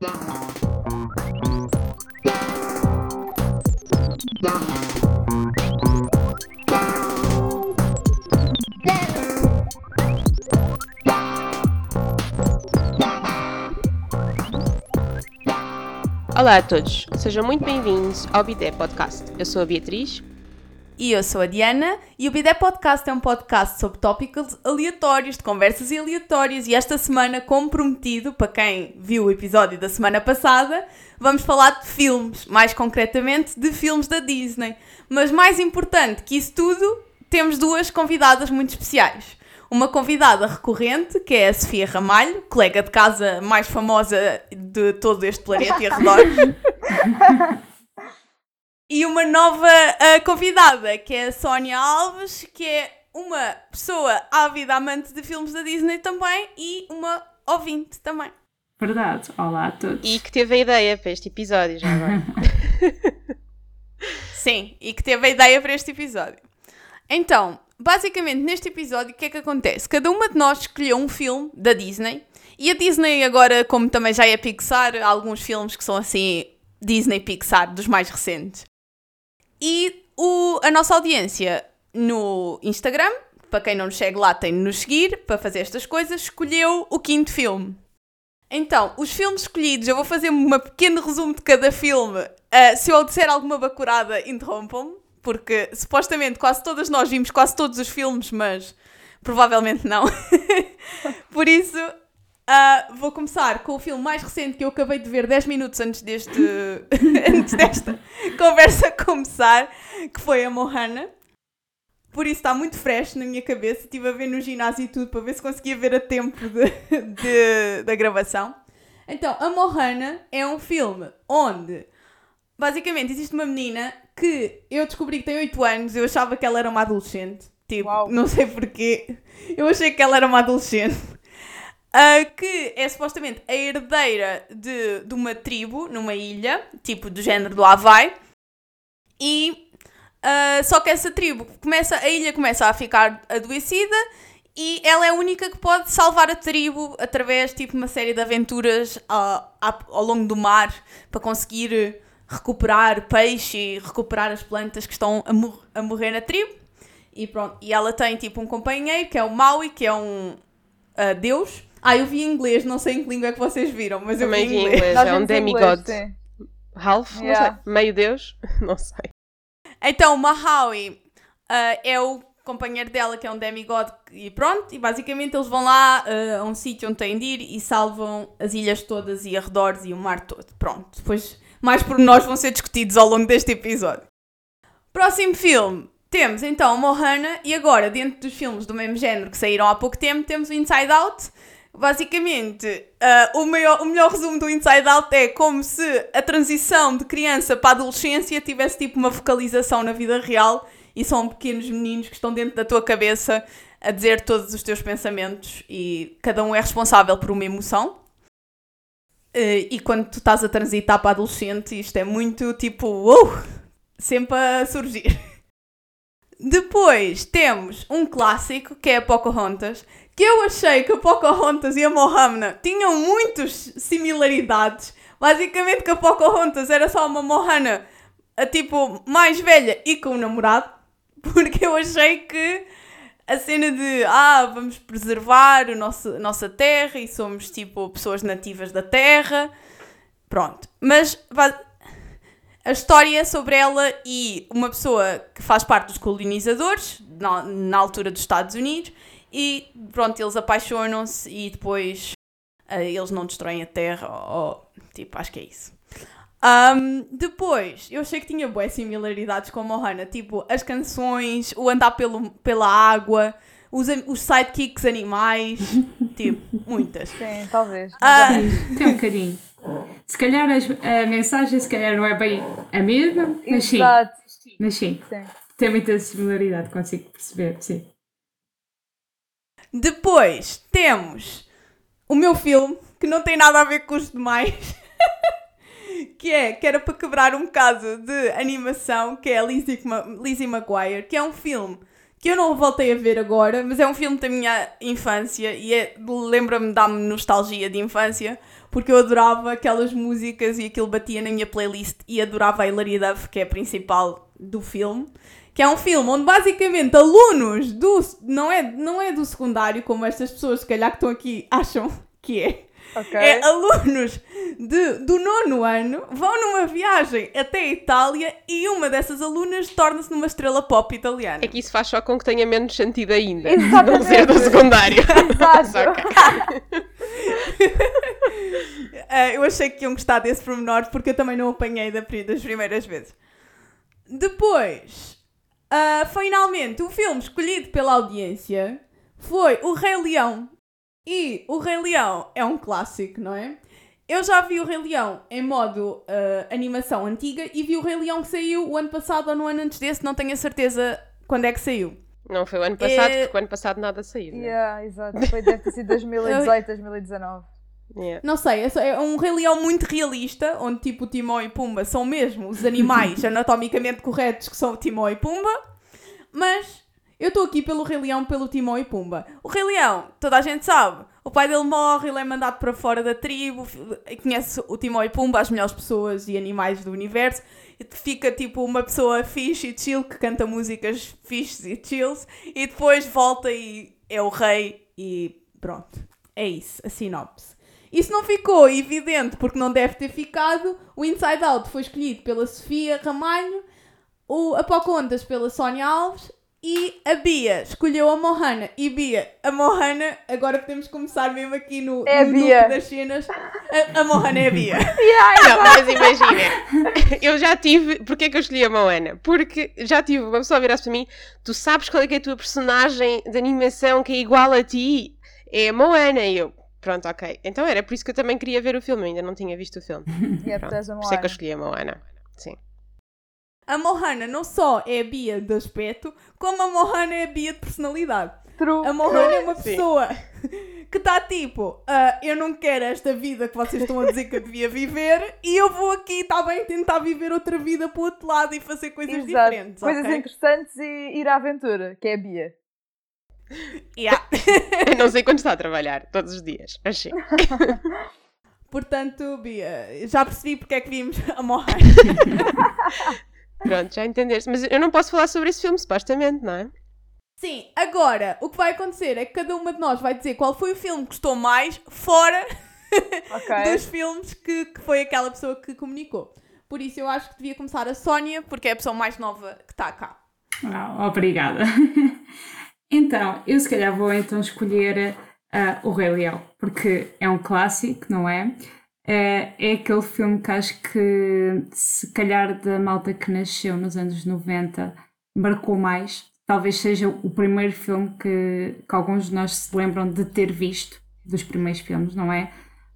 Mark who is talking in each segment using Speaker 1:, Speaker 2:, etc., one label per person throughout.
Speaker 1: Olá a todos, sejam muito bem-vindos ao Bidé Podcast. Eu sou a Beatriz.
Speaker 2: E eu sou a Diana e o Bidé Podcast é um podcast sobre tópicos aleatórios, de conversas aleatórias e esta semana, como prometido, para quem viu o episódio da semana passada, vamos falar de filmes, mais concretamente de filmes da Disney. Mas mais importante que isso tudo, temos duas convidadas muito especiais uma convidada recorrente, que é a Sofia Ramalho, colega de casa mais famosa de todo este planeta e arredores. e uma nova uh, convidada, que é a Sónia Alves, que é uma pessoa ávida amante de filmes da Disney também e uma ouvinte também.
Speaker 3: Verdade. Olá a todos.
Speaker 1: E que teve a ideia para este episódio já agora.
Speaker 2: Sim, e que teve a ideia para este episódio. Então, basicamente, neste episódio, o que é que acontece? Cada uma de nós escolheu um filme da Disney. E a Disney agora, como também já é Pixar, há alguns filmes que são assim, Disney Pixar, dos mais recentes. E o, a nossa audiência no Instagram, para quem não nos segue lá, tem de nos seguir para fazer estas coisas, escolheu o quinto filme. Então, os filmes escolhidos, eu vou fazer um pequeno resumo de cada filme. Uh, se eu disser alguma bacurada, interrompam-me porque supostamente quase todas nós vimos quase todos os filmes, mas provavelmente não. Por isso, uh, vou começar com o filme mais recente que eu acabei de ver 10 minutos antes, deste, antes desta conversa começar, que foi a Mohana. Por isso está muito fresh na minha cabeça. Estive a ver no ginásio e tudo para ver se conseguia ver a tempo de, de, da gravação. Então, a Mohana é um filme onde basicamente existe uma menina que eu descobri que tem 8 anos, eu achava que ela era uma adolescente. Tipo, Uau. não sei porquê. Eu achei que ela era uma adolescente. Uh, que é supostamente a herdeira de, de uma tribo numa ilha, tipo do género do Havaí. E uh, só que essa tribo começa, a ilha começa a ficar adoecida e ela é a única que pode salvar a tribo através tipo uma série de aventuras uh, ao longo do mar para conseguir recuperar peixe e recuperar as plantas que estão a, mor a morrer na tribo. E pronto, e ela tem tipo um companheiro que é o Maui, que é um uh, deus. Ah, eu vi em inglês, não sei em que língua é que vocês viram, mas eu vi em inglês. inglês.
Speaker 1: É um demigod. Half, yeah. não sei, meio deus, não sei.
Speaker 2: Então, o Maui uh, é o companheiro dela, que é um demigod, e pronto, e basicamente eles vão lá uh, a um sítio onde têm de ir e salvam as ilhas todas e arredores e o mar todo. Pronto, depois mais pormenores vão ser discutidos ao longo deste episódio. Próximo filme. Temos então Mohana e agora, dentro dos filmes do mesmo género que saíram há pouco tempo, temos o Inside Out. Basicamente, uh, o, maior, o melhor resumo do Inside Out é como se a transição de criança para adolescência tivesse tipo uma focalização na vida real e são pequenos meninos que estão dentro da tua cabeça a dizer todos os teus pensamentos e cada um é responsável por uma emoção. Uh, e quando tu estás a transitar para adolescente, isto é muito tipo, uou, sempre a surgir. Depois temos um clássico que é a Pocahontas, que eu achei que a Pocahontas e a Mohamna tinham muitas similaridades. Basicamente que a Pocahontas era só uma Mohana, tipo mais velha e com um namorado, porque eu achei que a cena de ah, vamos preservar a nossa, nossa terra e somos tipo pessoas nativas da terra. Pronto. Mas a história é sobre ela e uma pessoa que faz parte dos colonizadores, na, na altura dos Estados Unidos, e pronto, eles apaixonam-se e depois uh, eles não destroem a terra, ou, ou tipo, acho que é isso. Um, depois, eu achei que tinha boas similaridades com a Mohana, tipo as canções, o andar pelo, pela água, os, os sidekicks animais, tipo, muitas.
Speaker 4: Sim, talvez.
Speaker 3: Uh, tem um bocadinho. Se calhar a, a, mensagem se calhar não é bem a mesma, mas sim. Mas sim. sim. Tem muita similaridade, consigo perceber, sim.
Speaker 2: Depois temos o meu filme, que não tem nada a ver com os demais. que é que era para quebrar um caso de animação, que é Lizzie, Lizzie McGuire, que é um filme que eu não voltei a ver agora, mas é um filme da minha infância e é, lembra-me, dá-me nostalgia de infância, porque eu adorava aquelas músicas e aquilo batia na minha playlist e adorava a Hilary Duff, que é a principal do filme. Que é um filme onde basicamente alunos do. Não é, não é do secundário, como estas pessoas, se calhar, que estão aqui acham que é. Okay. É alunos de, do nono ano vão numa viagem até a Itália e uma dessas alunas torna-se numa estrela pop italiana.
Speaker 1: É que isso faz só com que tenha menos sentido ainda. Exatamente. Não ser do secundário. Exato.
Speaker 2: uh, eu achei que iam gostar desse pormenor porque eu também não apanhei das primeiras vezes. Depois, uh, finalmente, o filme escolhido pela audiência foi O Rei Leão. E O Rei Leão é um clássico, não é? Eu já vi o Rei Leão em modo uh, animação antiga e vi o Rei Leão que saiu o ano passado ou no ano antes desse, não tenho a certeza quando é que saiu.
Speaker 1: Não foi o ano passado, é... porque o ano passado nada saiu. Né?
Speaker 4: Yeah, exato. Foi, deve ter sido 2018, 2019.
Speaker 2: Yeah. Não sei, é, um Rei Leão muito realista, onde tipo o Timão e Pumba são mesmo os animais anatomicamente corretos que são o Timão e Pumba, mas eu estou aqui pelo Rei Leão, pelo Timão e Pumba. O Rei Leão, toda a gente sabe, o pai dele morre, ele é mandado para fora da tribo, conhece o Timão e Pumba, as melhores pessoas e animais do universo, e fica tipo uma pessoa fixe e chill que canta músicas fixes e chills, e depois volta e é o rei e pronto. É isso, a sinopse. Isso não ficou evidente porque não deve ter ficado. O Inside Out foi escolhido pela Sofia Ramalho, o Apocondas pela Sónia Alves e a Bia escolheu a Mohana. E Bia, a Mohana, agora podemos começar mesmo aqui no,
Speaker 4: é
Speaker 2: no
Speaker 4: Bia.
Speaker 2: das cenas. A, a Mohana é a Bia.
Speaker 1: yeah, não, mas imagina, eu já tive. Porquê é que eu escolhi a Mohana? Porque já tive uma pessoa virar-se para mim: tu sabes qual é, é a tua personagem de animação que é igual a ti? É a Moana. E eu, Pronto, ok. Então era por isso que eu também queria ver o filme, ainda não tinha visto o filme.
Speaker 4: É por
Speaker 1: isso é que eu escolhi a Moana. Sim.
Speaker 2: A Mohana não só é a Bia de aspecto, como a Mohana é a Bia de personalidade.
Speaker 4: True.
Speaker 2: A Mohana é uma pessoa que está tipo, uh, eu não quero esta vida que vocês estão a dizer que eu devia viver e eu vou aqui, está bem, tentar viver outra vida para o outro lado e fazer coisas Exato. diferentes.
Speaker 4: Coisas
Speaker 2: okay?
Speaker 4: interessantes e ir à aventura, que é a Bia.
Speaker 2: Yeah.
Speaker 1: não sei quando está a trabalhar, todos os dias, achei.
Speaker 2: Portanto, Bia, já percebi porque é que vimos a morrer.
Speaker 1: Pronto, já entendeste. Mas eu não posso falar sobre esse filme, supostamente, não é?
Speaker 2: Sim, agora, o que vai acontecer é que cada uma de nós vai dizer qual foi o filme que gostou mais fora okay. dos filmes que, que foi aquela pessoa que comunicou. Por isso eu acho que devia começar a Sónia, porque é a pessoa mais nova que está cá.
Speaker 3: Oh, obrigada. Então, eu se calhar vou então escolher uh, O Rei Leão, porque é um clássico, não é? Uh, é aquele filme que acho que, se calhar, da malta que nasceu nos anos 90, marcou mais. Talvez seja o primeiro filme que, que alguns de nós se lembram de ter visto, dos primeiros filmes, não é?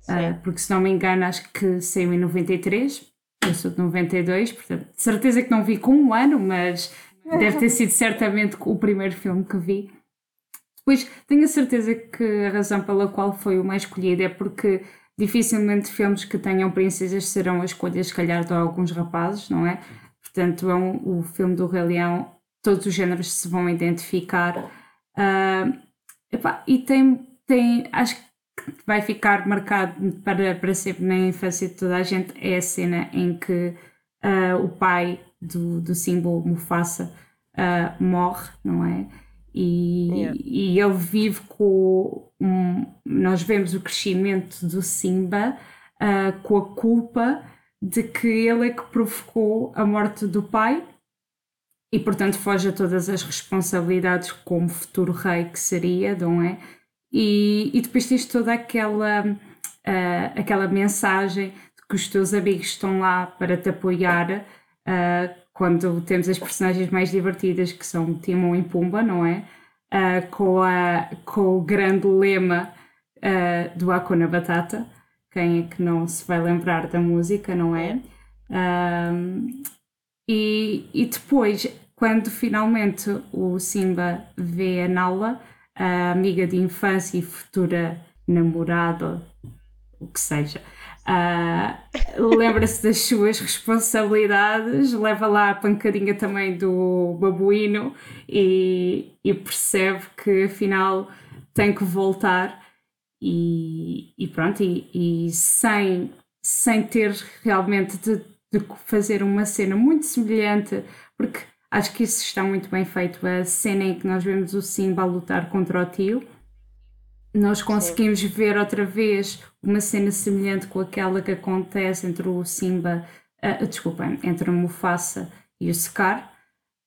Speaker 3: Uh, porque, se não me engano, acho que saiu em 93, eu sou de 92, portanto, de certeza que não vi com um ano, mas Deve ter sido certamente o primeiro filme que vi. Depois, tenho a certeza que a razão pela qual foi o mais escolhido é porque dificilmente filmes que tenham princesas serão a escolha, se calhar, de alguns rapazes, não é? Portanto, é um, o filme do Rei Leão, todos os géneros se vão identificar. Uh, epá, e tem, tem, acho que vai ficar marcado para, para sempre na infância de toda a gente, é a cena em que uh, o pai do, do símbolo Mufasa uh, morre, não é? E, yeah. e ele vive com. Um, nós vemos o crescimento do Simba uh, com a culpa de que ele é que provocou a morte do pai e, portanto, foge a todas as responsabilidades como futuro rei que seria, não é? E, e depois tens toda aquela, uh, aquela mensagem de que os teus amigos estão lá para te apoiar uh, quando temos as personagens mais divertidas que são Timon e Pumba, não é? Uh, com, a, com o grande lema uh, do Hakuna Batata. Quem é que não se vai lembrar da música, não é? e, e depois, quando finalmente o Simba vê a Nala, a amiga de infância e futura namorada o que seja. Ah, Lembra-se das suas responsabilidades, leva lá a pancadinha também do babuíno e, e percebe que afinal tem que voltar e, e pronto, e, e sem, sem ter realmente de, de fazer uma cena muito semelhante, porque acho que isso está muito bem feito, a cena em que nós vemos o Simba lutar contra o tio, nós conseguimos ver outra vez uma cena semelhante com aquela que acontece entre o Simba, uh, desculpa, entre o Mufasa e o Scar.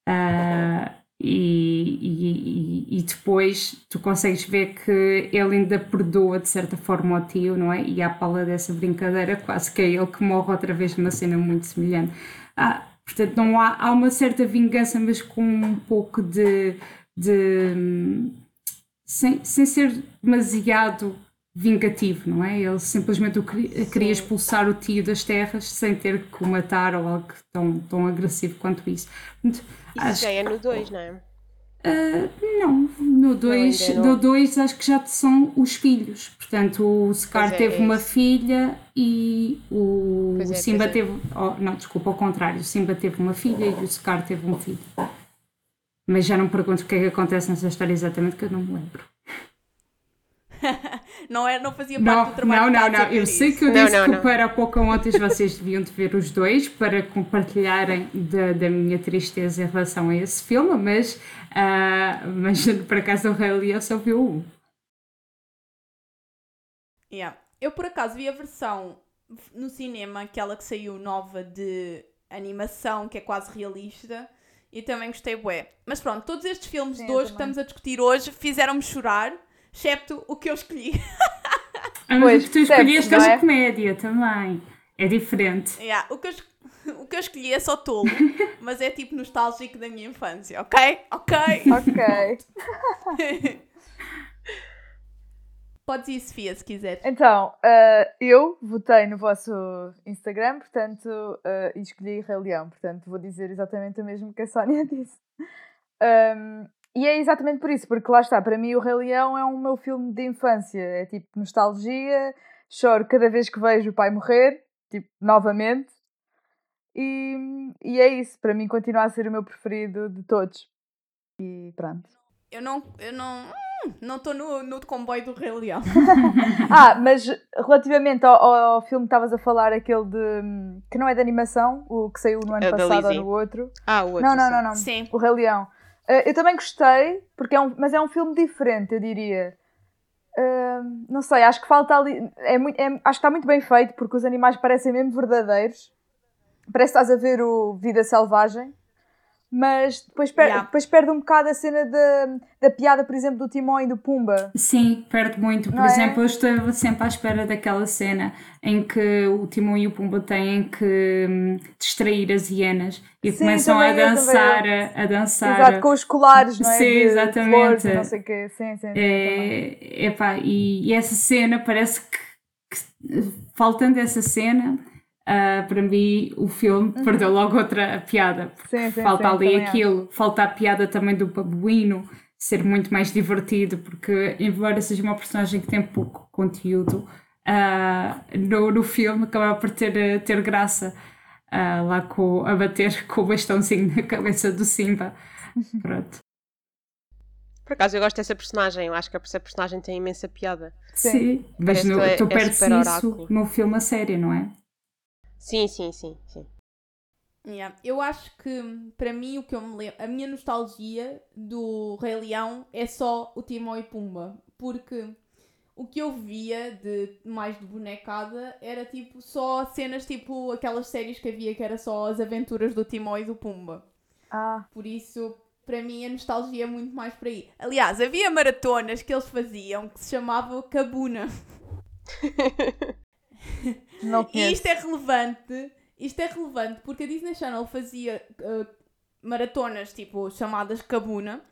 Speaker 3: Uh, e, e, e, depois tu consegues ver que ele ainda perdoa de certa forma o tio, não é? E à pala dessa brincadeira, quase que é ele que morre outra vez numa cena muito semelhante. Ah, portanto, não há, há uma certa vingança, mas com um pouco de. de sem, sem ser demasiado vingativo, não é? Ele simplesmente queria, queria expulsar o tio das terras sem ter que o matar ou algo tão, tão agressivo quanto isso.
Speaker 1: Portanto, isso acho... já é no 2, não é?
Speaker 3: Uh, não, no 2 no dois acho que já são os filhos. Portanto, o Scar é, teve é uma filha e o é, Simba é. teve. Oh, não, desculpa, ao contrário. O Simba teve uma filha e o Scar teve um filho. Mas já não pergunto o que é que acontece nessa história exatamente, que eu não me lembro.
Speaker 2: não, é, não fazia parte não, do trabalho
Speaker 3: Não, não, não. Eu sei que eu disse não, não, que para Pocahontas vocês deviam de ver os dois para compartilharem da, da minha tristeza em relação a esse filme, mas, uh, mas por acaso o Rei Leão só viu um.
Speaker 2: Yeah. Eu por acaso vi a versão no cinema, aquela que saiu nova de animação, que é quase realista, e também gostei bué. Mas pronto, todos estes filmes Sim, de hoje que estamos a discutir hoje fizeram-me chorar excepto o que eu escolhi.
Speaker 3: Ah, mas pois, o que tu escolheste é? comédia também. É diferente.
Speaker 2: Yeah, o, que eu, o que eu escolhi é só tolo, mas é tipo nostálgico da minha infância, ok? Ok.
Speaker 4: Ok.
Speaker 2: Podes ir, Sofia, se quiser.
Speaker 4: Então, uh, eu votei no vosso Instagram, portanto, uh, e escolhi Rei Leão, portanto, vou dizer exatamente o mesmo que a Sónia disse. Um, e é exatamente por isso, porque lá está, para mim o Rei Leão é um meu filme de infância, é tipo nostalgia, choro cada vez que vejo o pai morrer, tipo, novamente. E, e é isso, para mim continua a ser o meu preferido de todos. E pronto.
Speaker 2: Eu não, eu não, hum, não estou no, no comboio do Rei Leão.
Speaker 4: ah, mas relativamente ao, ao filme que estavas a falar, aquele de que não é de animação, o que saiu no ano é passado ou no outro.
Speaker 1: Ah, o outro.
Speaker 4: Não, não, não, não.
Speaker 2: Sim.
Speaker 4: O Rei Leão. Uh, eu também gostei, porque é um, mas é um filme diferente, eu diria. Uh, não sei, acho que falta ali. É muito, é, acho que está muito bem feito, porque os animais parecem mesmo verdadeiros. Parece que estás a ver o Vida Selvagem mas depois, per yeah. depois perde um bocado a cena da, da piada, por exemplo, do Timão e do Pumba.
Speaker 3: Sim, perde muito. Por Não é? exemplo, é? eu estou sempre à espera daquela cena em que o Timão e o Pumba têm que hum, distrair as hienas e Sim, começam a dançar, a, a, dançar.
Speaker 4: Exato, com os colares, não é?
Speaker 3: Sim,
Speaker 4: de,
Speaker 3: exatamente.
Speaker 4: De flores, não sei quê. Sim, sim,
Speaker 3: é, epá, e, e essa cena parece que, que faltando essa cena Uh, para mim o filme uhum. perdeu logo outra piada.
Speaker 4: Sim, sim,
Speaker 3: falta
Speaker 4: sim,
Speaker 3: ali aquilo, acho. falta a piada também do babuíno ser muito mais divertido, porque embora seja uma personagem que tem pouco conteúdo, uh, no, no filme acaba por ter, ter graça uh, lá com, a bater com o bastãozinho na cabeça do Simba. Pronto.
Speaker 1: Por acaso eu gosto dessa personagem, eu acho que essa personagem tem imensa piada.
Speaker 3: Sim, Sim. mas no, é, tu é perdes isso no filme a sério, não é?
Speaker 1: Sim, sim, sim, sim.
Speaker 2: Yeah. Eu acho que, para mim, o que eu me lembro, a minha nostalgia do Rei Leão é só o Timão e Pumba. Porque o que eu via de mais de bonecada era tipo só cenas tipo aquelas séries que havia que era só as aventuras do Timão e do Pumba.
Speaker 4: Ah.
Speaker 2: Por isso, para mim, a nostalgia é muito mais por aí. Aliás, havia maratonas que eles faziam que se chamavam Cabuna.
Speaker 4: Não
Speaker 2: e isto é relevante, isto é relevante porque a Disney Channel fazia uh, maratonas tipo chamadas Cabuna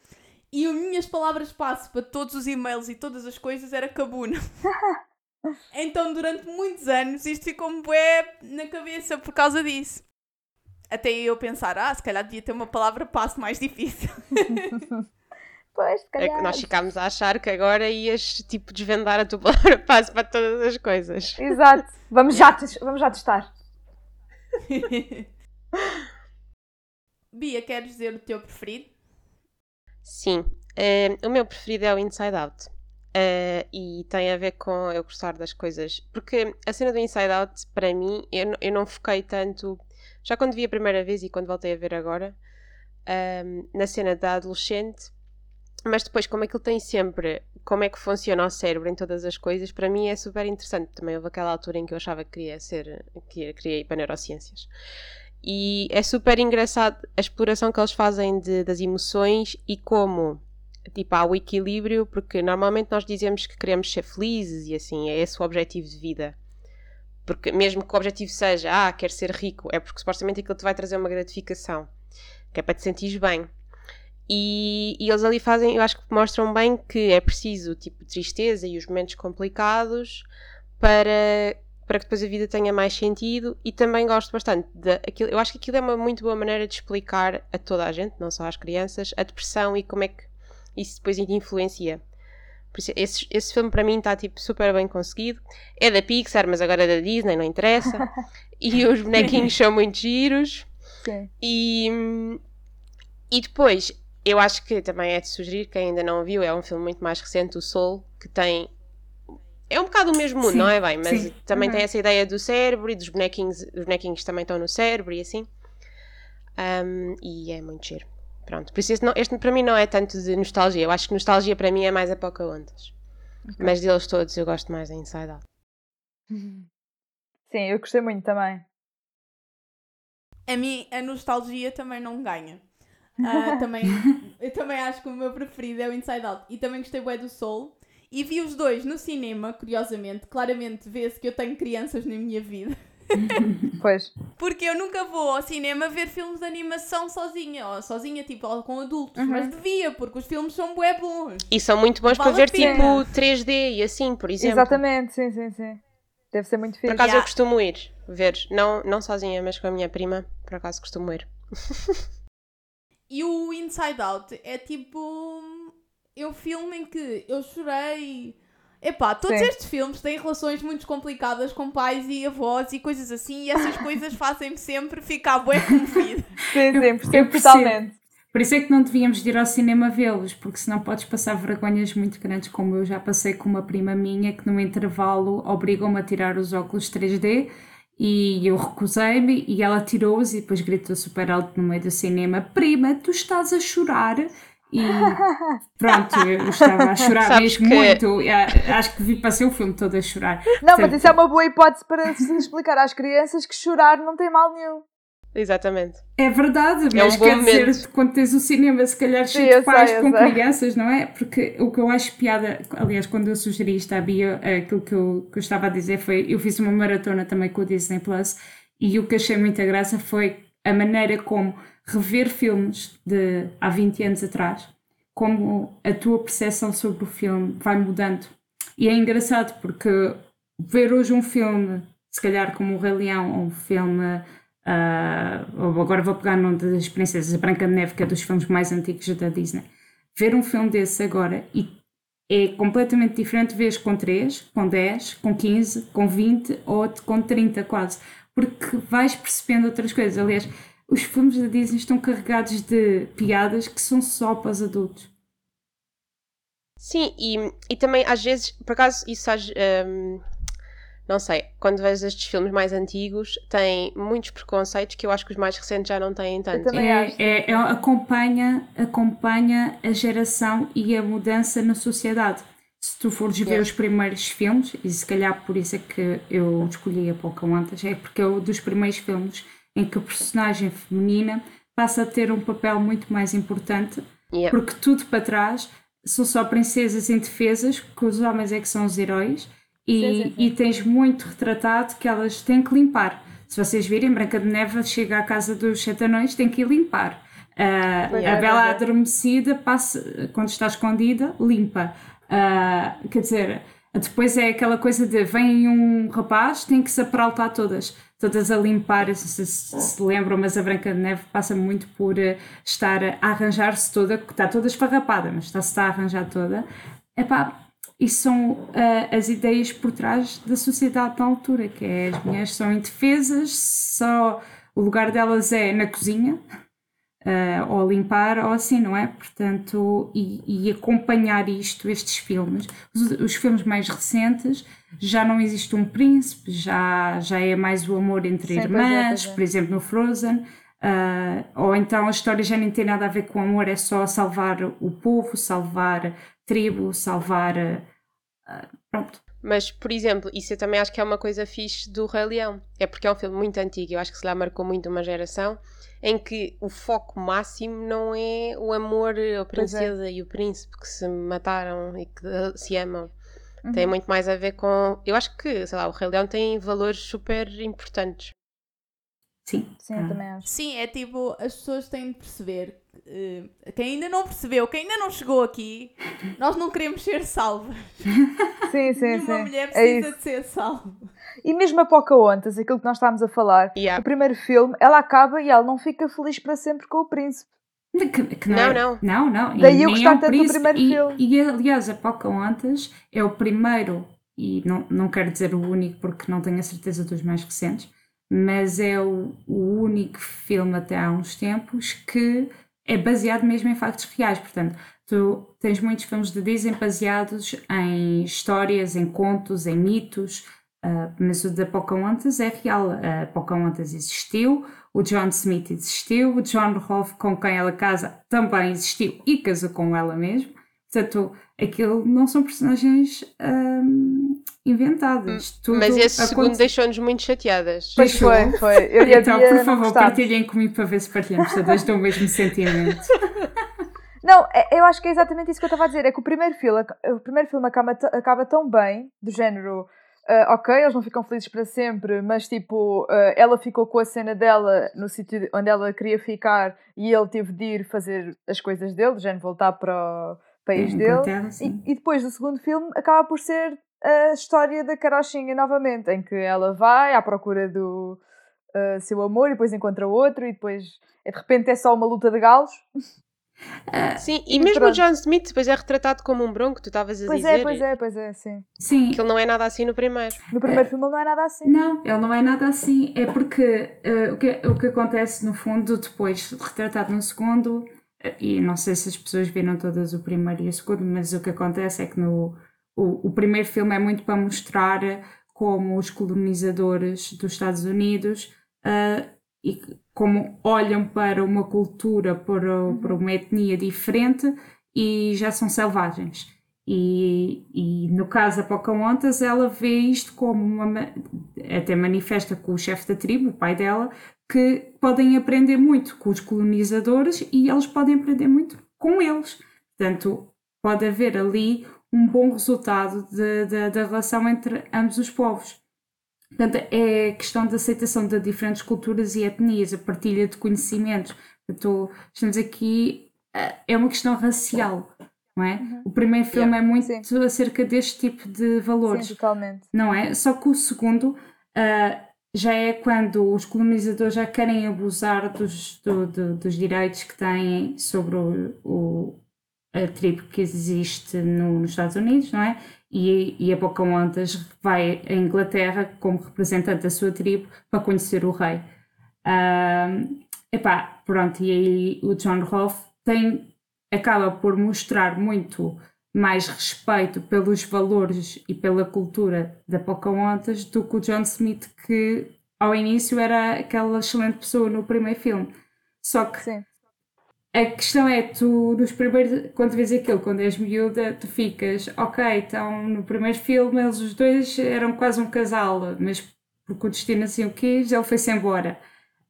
Speaker 2: e as minhas palavras-passe para todos os e-mails e todas as coisas era Cabuna. então durante muitos anos isto ficou-me bué na cabeça por causa disso. Até eu pensar, ah, se calhar devia ter uma palavra-passe mais difícil.
Speaker 4: Pois, se
Speaker 1: É
Speaker 4: calhar.
Speaker 1: nós ficámos a achar que agora ias tipo desvendar a tua palavra passe para todas as coisas.
Speaker 4: Exato. Vamos já, vamos já testar.
Speaker 2: Bia, queres dizer o teu preferido?
Speaker 1: Sim, eh, o meu preferido é o Inside Out. Eh, e tem a ver com eu gostar das coisas. Porque a cena do Inside Out, para mim, eu, eu não foquei tanto. Já quando vi a primeira vez e quando voltei a ver agora, ahm, na cena da adolescente, mas depois, como é que ele tem sempre. Como é que funciona o cérebro em todas as coisas, para mim é super interessante. Também houve aquela altura em que eu achava que queria ser. que queria ir para neurociências. E é super engraçado a exploração que eles fazem de- das emoções e como, tipo, há o equilíbrio, porque normalmente nós dizemos que queremos ser felizes e assim, é esse o objetivo de vida. Porque mesmo que o objetivo seja, ah, quero ser rico, é porque supostamente aquilo te vai trazer uma gratificação, que é para te sentires bem. E, e eles ali fazem, eu acho que mostram bem que é preciso, tipo, tristeza e os momentos complicados para para que depois a vida tenha mais sentido e também gosto bastante de aquilo, eu acho que aquilo é uma muito boa maneira de explicar a toda a gente, não só às crianças, a depressão e como é que isso depois influencia. Por isso, esse, esse filme para mim está tipo super bem conseguido. É da Pixar, mas agora é da Disney, não interessa. e os bonequinhos são muito giros.
Speaker 4: Sim.
Speaker 1: E, e depois, eu acho que também é de sugerir, quem ainda não viu, é um filme muito mais recente, o Soul, que tem. É um bocado o mesmo mundo,
Speaker 3: Sim,
Speaker 1: não é bem? Mas
Speaker 3: sim.
Speaker 1: também
Speaker 4: Uhum.
Speaker 1: tem essa ideia do cérebro e dos bonequinhos, os bonequinhos também estão no cérebro e assim. Um, e é muito giro. Pronto, por isso este, não- este para mim não é tanto de nostalgia. Eu acho que nostalgia para mim é mais a Pocahontas. Mas deles todos eu gosto mais da Inside Out.
Speaker 4: Sim, eu gostei muito também.
Speaker 2: A mim, a nostalgia também não ganha. Ah, também, eu também acho que o meu preferido é o Inside Out. E também gostei bué do Soul. E vi os dois no cinema, curiosamente. Claramente vê-se que eu tenho crianças na minha vida.
Speaker 4: Pois.
Speaker 2: Porque eu nunca vou ao cinema ver filmes de animação sozinha. Ou sozinha, tipo, ou com adultos.
Speaker 4: Uhum.
Speaker 2: Mas devia, porque os filmes são bué bons.
Speaker 1: E são muito bons
Speaker 2: Vale
Speaker 1: para ver tipo 3D e assim, por exemplo.
Speaker 4: Exatamente, sim, sim, sim. Deve ser muito
Speaker 1: Por
Speaker 4: fixe.
Speaker 1: acaso eu
Speaker 2: Yeah.
Speaker 1: costumo ir ver, não, não sozinha, mas com a minha prima, por acaso costumo ir.
Speaker 2: E o Inside Out é tipo. É o filme em que eu chorei. Epá, todos
Speaker 4: Sim.
Speaker 2: estes filmes têm relações muito complicadas com pais e avós e coisas assim, e essas coisas fazem-me sempre ficar bué comovida.
Speaker 4: Sim, percebo
Speaker 3: percebo.
Speaker 4: totalmente.
Speaker 3: Por isso é que não devíamos de ir ao cinema vê-los, porque senão podes passar vergonhas muito grandes, como eu já passei com uma prima minha que no intervalo obrigou-me a tirar os óculos 3D e eu recusei-me e ela tirou-os e depois gritou super alto no meio do cinema: Prima, tu estás a chorar? E pronto, eu estava a chorar
Speaker 1: Sabes
Speaker 3: mesmo
Speaker 1: que-
Speaker 3: muito. E, ah, Acho que vi, passei o filme todo a chorar.
Speaker 4: Não, mas
Speaker 3: Sim.
Speaker 4: isso é uma boa hipótese para se explicar às crianças que chorar não tem mal nenhum.
Speaker 1: Exatamente.
Speaker 3: É verdade,
Speaker 1: É um
Speaker 3: mas
Speaker 1: bom
Speaker 3: quer dizer, quando tens o cinema, se calhar cheio de pais
Speaker 4: sei,
Speaker 3: com crianças, não é? Porque o que eu acho piada, aliás, quando eu sugeri isto à Bia, aquilo que eu, que eu estava a dizer foi: eu fiz uma maratona também com o Disney Plus e o que achei muita graça foi a maneira como rever filmes de há 20 anos atrás, como a tua percepção sobre o filme vai mudando. E é engraçado porque ver hoje um filme, se calhar como o Rei Leão, ou um filme. Ou agora vou pegar num das Princesas, a Branca de Neve, que é dos filmes mais antigos da Disney. Ver um filme desse agora e é completamente diferente vês com 3, com 10, com 15, com 20 ou com 30 quase. Porque vais percebendo outras coisas. Aliás, os filmes da Disney estão carregados de piadas que são só para os adultos.
Speaker 1: Sim, e, e também às vezes, por acaso, isso hum, não sei, quando vejo estes filmes mais antigos, tem muitos preconceitos que eu acho que os mais recentes já não têm tanto.
Speaker 4: também acho.
Speaker 3: É, é- é- acompanha, acompanha a geração e a mudança na sociedade. Se tu fores ver os primeiros filmes, e se calhar por isso é que eu escolhi a Pocahontas, é porque é um dos primeiros filmes em que a personagem feminina passa a ter um papel muito mais importante,
Speaker 1: Yeah.
Speaker 3: porque tudo para trás são só princesas indefesas, que os homens é que são os heróis, e, e tens muito retratado que elas têm que limpar. Se vocês virem, Branca de Neve chega à casa dos sete anões, tem que ir limpar.
Speaker 4: Pois
Speaker 3: a
Speaker 4: é,
Speaker 3: Bela
Speaker 4: pois é.
Speaker 3: Adormecida, passa, quando está escondida, limpa. Ah, quer dizer, Depois é aquela coisa de vem um rapaz, tem que se apraltar todas, todas a limpar, se, se, se lembram, mas a Branca de Neve passa muito por uh, estar a arranjar-se toda, está toda esfarrapada, mas está-se está a arranjar toda. Epá, isso são uh, as ideias por trás da sociedade na altura, que é as mulheres são indefesas, só o lugar delas é na cozinha, uh, ou limpar, ou assim, não é? Portanto, e, e acompanhar isto, estes filmes, os, os, filmes mais recentes, já não existe um príncipe, já, já é mais o amor entre irmãs, é, é. por exemplo, no Frozen. Uh, ou então a história já nem tem nada a ver com amor, é só salvar o povo, salvar tribo, salvar. Uh, pronto.
Speaker 1: Mas, por exemplo, isso eu também acho que é uma coisa fixe do Rei Leão. É porque é um filme muito antigo, eu acho que se lá marcou muito uma geração em que o foco máximo não é o amor, a é. princesa é. e o príncipe que se mataram e que se amam. Uhum. Tem muito mais a ver com. Eu acho que, sei lá, o Rei Leão tem valores super importantes.
Speaker 3: Sim.
Speaker 4: Sim, eu também acho.
Speaker 2: Sim, é tipo, as pessoas têm de perceber. Uh, quem ainda não percebeu, quem ainda não chegou aqui, nós não queremos ser salvas.
Speaker 4: Sim, sim,
Speaker 2: Nenhuma
Speaker 4: sim.
Speaker 2: mulher é precisa é de ser salva.
Speaker 4: E mesmo a Pocahontas, aquilo que nós estávamos a falar, yeah. o primeiro filme, ela acaba e ela não fica feliz para sempre com o príncipe.
Speaker 3: Que, que
Speaker 1: não, é- não,
Speaker 3: não. Não,
Speaker 4: Daí eu gostar é tanto do primeiro
Speaker 3: e,
Speaker 4: filme.
Speaker 3: E, aliás, a Pocahontas é o primeiro, e não, não quero dizer o único porque não tenho a certeza dos mais recentes, mas é o, o único filme até há uns tempos que é baseado mesmo em factos reais. Portanto, tu tens muitos filmes de Disney baseados em histórias, em contos, em mitos, Uh, mas o da Pocahontas é real. A Pocahontas existiu, o John Smith existiu, o John Hoff, com quem ela casa, também existiu e casou com ela mesmo. Portanto, aquilo não são personagens um, inventadas.
Speaker 1: Hum, Tudo mas esse segundo deixou-nos muito chateadas.
Speaker 4: Pois foi, foi. Eu
Speaker 3: então, por favor, partilhem comigo para ver se partilhamos todas do mesmo sentimento.
Speaker 4: Não, é, eu acho que é exatamente isso que eu estava a dizer. É que o primeiro filme, o primeiro filme acaba, acaba tão bem, do género Uh, ok, eles não ficam felizes para sempre, mas tipo, uh, ela ficou com a cena dela no sítio onde ela queria ficar e ele teve de ir fazer as coisas dele, já voltar para o país dele. E, e, depois do segundo filme acaba por ser a história da carochinha novamente, em que ela vai à procura do uh, seu amor e depois encontra outro e depois de repente é só uma luta de galos.
Speaker 1: Uh, sim, e, e mesmo pronto. o John Smith depois é retratado como um bronco, tu estavas a
Speaker 4: pois
Speaker 1: dizer.
Speaker 4: Pois é, pois é, pois é, sim.
Speaker 3: sim.
Speaker 1: Que ele não é nada assim no primeiro.
Speaker 4: No primeiro uh, filme ele não é nada assim.
Speaker 3: Não, ele não é nada assim. É porque uh, o, que, o que acontece no fundo, depois retratado no segundo, e não sei se as pessoas viram todas o primeiro e o segundo, mas o que acontece é que no, o, o primeiro filme é muito para mostrar como os colonizadores dos Estados Unidos e como olham para uma cultura, para, uhum. para uma etnia diferente e já são selvagens. E, e no caso da Pocahontas, ela vê isto como uma. até manifesta com o chefe da tribo, o pai dela, que podem aprender muito com os colonizadores e eles podem aprender muito com eles. Portanto, pode haver ali um bom resultado da relação entre ambos os povos. Portanto, é questão de aceitação de diferentes culturas e etnias, a partilha de conhecimentos. Portanto, estamos aqui, eh, é uma questão racial, não é? Uhum. O primeiro filme yeah, é muito sim. acerca deste tipo de valores.
Speaker 4: Sim, totalmente.
Speaker 3: Não é? Só que o segundo uh, já é quando os colonizadores já querem abusar dos, do, do, dos direitos que têm sobre o, o, a tribo que existe no, nos Estados Unidos, não é? e, e a Pocahontas vai à Inglaterra como representante da sua tribo para conhecer o rei. Uh, epá, pronto, e aí o John Rolfe tem, acaba por mostrar muito mais respeito pelos valores e pela cultura da Pocahontas do que o John Smith, que ao início era aquela excelente pessoa no primeiro filme. Só que
Speaker 4: Sim.
Speaker 3: A questão é, tu nos primeiros, quando vês aquilo, quando és miúda, tu ficas, ok, então no primeiro filme eles os dois eram quase um casal, mas porque o destino assim o quis, ele foi-se embora.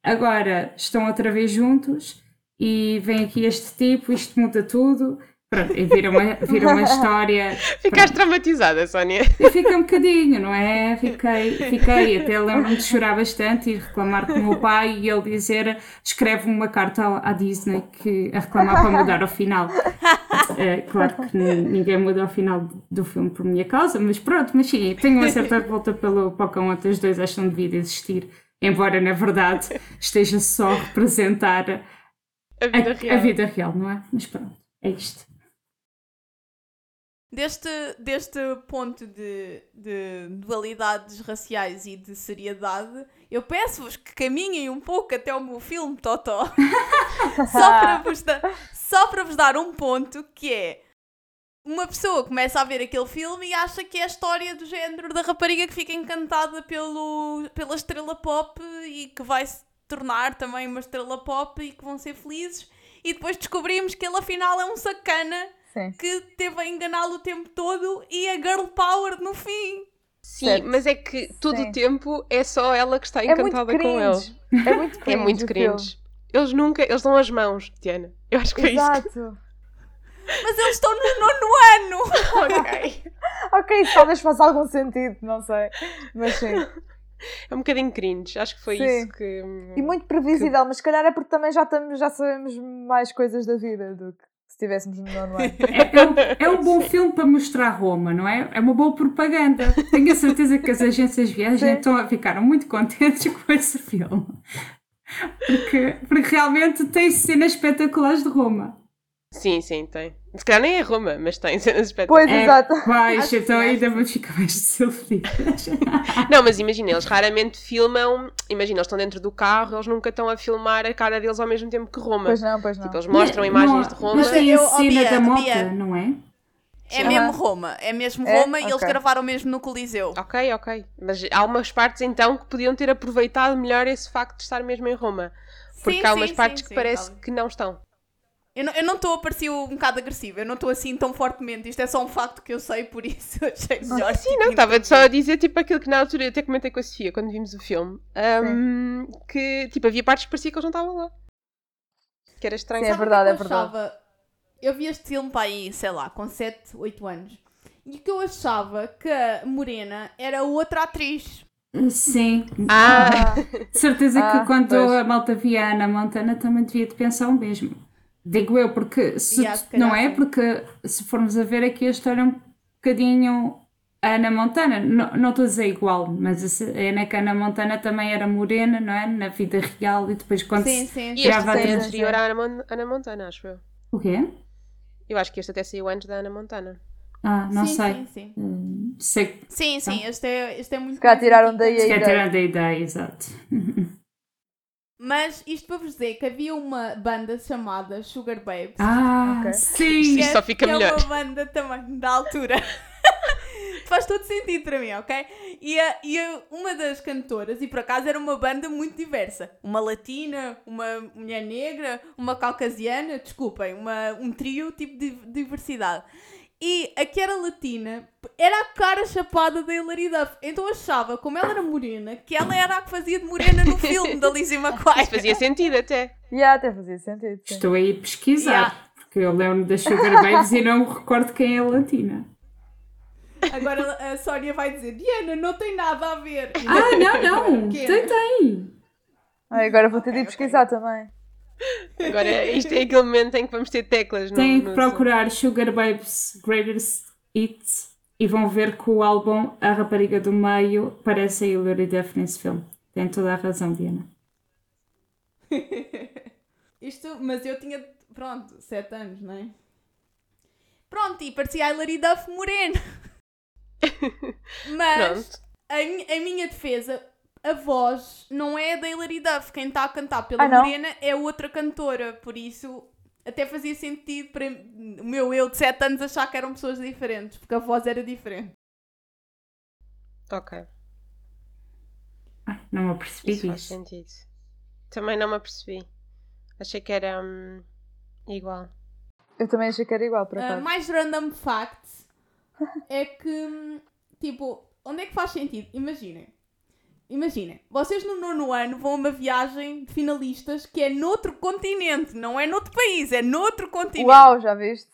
Speaker 3: Agora estão outra vez juntos e vem aqui este tipo, isto muda tudo. Pronto, e vira uma, vira uma história.
Speaker 1: Ficaste traumatizada, Sónia.
Speaker 3: Eu fiquei um bocadinho, não é? Fiquei, fiquei até lembro-me de chorar bastante e reclamar com o meu pai e ele dizer: escreve uma carta à Disney que, a reclamar para mudar o final. É, claro que ninguém muda o final do filme por minha causa, mas pronto, mas sim, tenho uma certa revolta pelo Pocahontas 2, acham que devia existir, embora na verdade esteja só a representar
Speaker 1: A vida
Speaker 3: a,
Speaker 1: real.
Speaker 3: a vida real, não é? Mas pronto, é isto.
Speaker 2: Deste, deste ponto de, de dualidades raciais e de seriedade, eu peço-vos que caminhem um pouco até o meu filme, Totó. só, para vos dar, só para vos dar um ponto que é uma pessoa começa a ver aquele filme e acha que é a história do género da rapariga que fica encantada pelo, pela estrela pop e que vai se tornar também uma estrela pop e que vão ser felizes. E depois descobrimos que ele afinal é um sacana
Speaker 4: Sim.
Speaker 2: que teve a enganá-lo o tempo todo e a girl power no fim.
Speaker 1: Sim,
Speaker 4: Certo.
Speaker 1: mas é que todo
Speaker 4: Sim.
Speaker 1: o tempo é só ela que está
Speaker 4: É
Speaker 1: encantada com ele.
Speaker 4: É muito cringe.
Speaker 1: É muito cringe. Eles nunca, eles dão as mãos, Diana. Eu acho que foi
Speaker 4: filme.
Speaker 1: isso.
Speaker 4: Exato.
Speaker 2: Mas eles estão no nono ano!
Speaker 1: que- Ok.
Speaker 4: Ok, isso talvez faça algum sentido, não sei. Mas sim.
Speaker 1: É um bocadinho cringe. Acho que foi
Speaker 4: Sim.
Speaker 1: isso que.
Speaker 4: E muito previsível, mas se calhar é porque também já, estamos, já sabemos mais coisas da vida do que se estivéssemos no nono ano.
Speaker 3: É, é um, é um bom filme para mostrar Roma, não é? É uma boa propaganda. Tenho a certeza que as agências de viagem estão a ficar muito contentes com esse filme. Porque, porque realmente tem cenas espetaculares de Roma.
Speaker 1: Sim, sim, tem. Se calhar nem é Roma, mas tem cenas
Speaker 4: Pois,
Speaker 1: espetaculares.
Speaker 3: É,
Speaker 4: exato.
Speaker 2: Que
Speaker 3: então
Speaker 2: sim,
Speaker 3: ainda vou ficar mais desiludidas.
Speaker 1: Não, mas imagina, eles raramente filmam. Imagina, eles estão dentro do carro, eles nunca estão a filmar a cara deles ao mesmo tempo que Roma.
Speaker 4: Pois não, pois não.
Speaker 1: Tipo, eles mostram imagens de Roma.
Speaker 3: Mas tem a
Speaker 2: Eu-
Speaker 3: cena da moto,
Speaker 2: Bia.
Speaker 3: não é?
Speaker 2: É
Speaker 4: Sim.
Speaker 2: mesmo. Roma, é mesmo
Speaker 4: É?
Speaker 2: Roma e eles
Speaker 4: Ok.
Speaker 2: gravaram mesmo no Coliseu.
Speaker 1: Ok, ok. Mas há umas partes então que podiam ter aproveitado melhor esse facto de estar mesmo em Roma. Porque
Speaker 2: Sim,
Speaker 1: há umas
Speaker 2: sim,
Speaker 1: partes
Speaker 2: sim,
Speaker 1: que parece que não estão.
Speaker 2: Eu não- eu não estou a parecer um bocado agressiva, eu não estou assim tão fortemente. Isto é só um facto que eu sei, por isso eu achei melhor.
Speaker 1: Sim, não, estava só a dizer tipo aquilo que na altura eu até comentei com a Sofia quando vimos o filme. ahm, que tipo, havia partes que parecia que eles não estavam lá. Que era estranho.
Speaker 4: Sim, é verdade,
Speaker 2: eu
Speaker 4: é verdade.
Speaker 2: achava? Eu vi este filme para aí, sei lá, com 7, 8 anos. E que eu achava que a Morena era outra atriz.
Speaker 3: Sim.
Speaker 1: Ah,
Speaker 3: De certeza
Speaker 4: Ah,
Speaker 3: que quando
Speaker 4: pois.
Speaker 3: a malta via a Ana Montana também devia de pensar o mesmo. Digo eu, porque se,
Speaker 2: Yeah, se calhar
Speaker 3: não é?
Speaker 2: sim.
Speaker 3: Porque se formos a ver aqui a história é um bocadinho a Ana Montana, não não estou a dizer igual, mas a é que a Ana Montana também era morena, não é? Na vida real e depois quando
Speaker 2: Sim,
Speaker 3: se...
Speaker 2: sim.
Speaker 1: e até é
Speaker 3: atriz.
Speaker 1: anterior à Ana, Mon- Ana Montana, acho eu.
Speaker 3: O quê?
Speaker 1: Eu acho que este até saiu antes da Ana Montana.
Speaker 3: Ah, não
Speaker 2: sim,
Speaker 3: sei.
Speaker 2: Sim, sim.
Speaker 3: Hum, sei
Speaker 2: Sim, sim, este é, este é muito.
Speaker 4: Se calhar tiraram daí
Speaker 3: se
Speaker 2: também.
Speaker 3: quer
Speaker 4: ideia.
Speaker 3: tirar da ideia, exato.
Speaker 2: Mas isto para vos dizer que havia uma banda chamada Sugar Babes.
Speaker 3: Ah,
Speaker 4: Ok.
Speaker 3: sim!
Speaker 1: Isto só fica
Speaker 2: que
Speaker 1: melhor.
Speaker 2: É uma banda também da altura. Faz todo sentido para mim, ok? E, a, e a- uma das cantoras, e por acaso era uma banda muito diversa: uma latina, uma mulher negra, uma caucasiana, desculpem, uma, um trio tipo de diversidade. E a que era latina era a cara chapada da Hilary Duff. Então eu achava, como ela era morena, que ela era a que fazia de morena no filme da Lizzie McGuire.
Speaker 1: Isso fazia sentido até.
Speaker 4: E até fazia sentido. sim.
Speaker 3: Estou aí a pesquisar,
Speaker 2: Yeah.
Speaker 3: porque eu lembro das Sugar Babes e não me recordo quem é a latina.
Speaker 2: Agora a Sónia vai dizer: Diana, não tem nada a ver.
Speaker 3: Ah, não, não!
Speaker 2: Quê?
Speaker 3: Tem, tem!
Speaker 4: Ai, agora vou ter de ir
Speaker 2: Ok, ok.
Speaker 4: pesquisar também.
Speaker 1: Agora, isto é aquele momento em que vamos ter teclas. no-
Speaker 3: Têm que
Speaker 1: no-
Speaker 3: procurar Sugar Babes Greatest Hits e vão ver que o álbum A Rapariga do Meio parece a Hilary Duff nesse filme. Tem toda a razão, Diana.
Speaker 2: Isto, mas eu tinha, pronto, 7 anos, não é? Pronto, e parecia a Hilary Duff morena. Mas a, mi- a minha defesa, a voz não é da Hilary Duff. Quem está a cantar pela
Speaker 4: Ah,
Speaker 2: morena é outra cantora. Por isso, até fazia sentido para o meu eu de 7 anos achar que eram pessoas diferentes, porque a voz era diferente.
Speaker 1: Ok.
Speaker 3: Não me apercebi
Speaker 1: Isso faz sentido. Também não me apercebi. Achei que era hum, igual.
Speaker 4: Eu também achei que era igual, por
Speaker 2: Ah,
Speaker 4: acaso.
Speaker 2: mais random fact é que, hum, tipo, onde é que faz sentido? Imaginem. Imaginem, vocês no nono ano vão a uma viagem de finalistas que é noutro continente, não é noutro país, é noutro continente.
Speaker 4: Uau, já viste?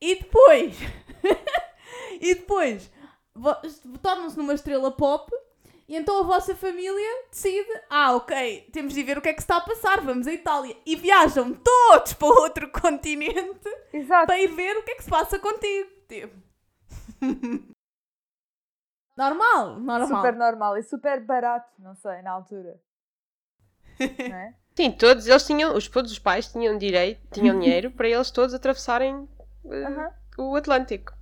Speaker 2: E depois. e depois. Tornam-se numa estrela pop. E então a vossa família decide: ah, ok, temos de ver o que é que se está a passar, vamos à Itália. E viajam todos para outro continente
Speaker 4: Exato.
Speaker 2: para ir ver o que é que se passa contigo. Tipo. normal, normal.
Speaker 4: Super normal e super barato, não sei, na altura. Não é?
Speaker 1: Sim, todos eles tinham, os, todos os pais tinham direito, tinham dinheiro para eles todos atravessarem eh,
Speaker 4: Aham.
Speaker 1: o Atlântico.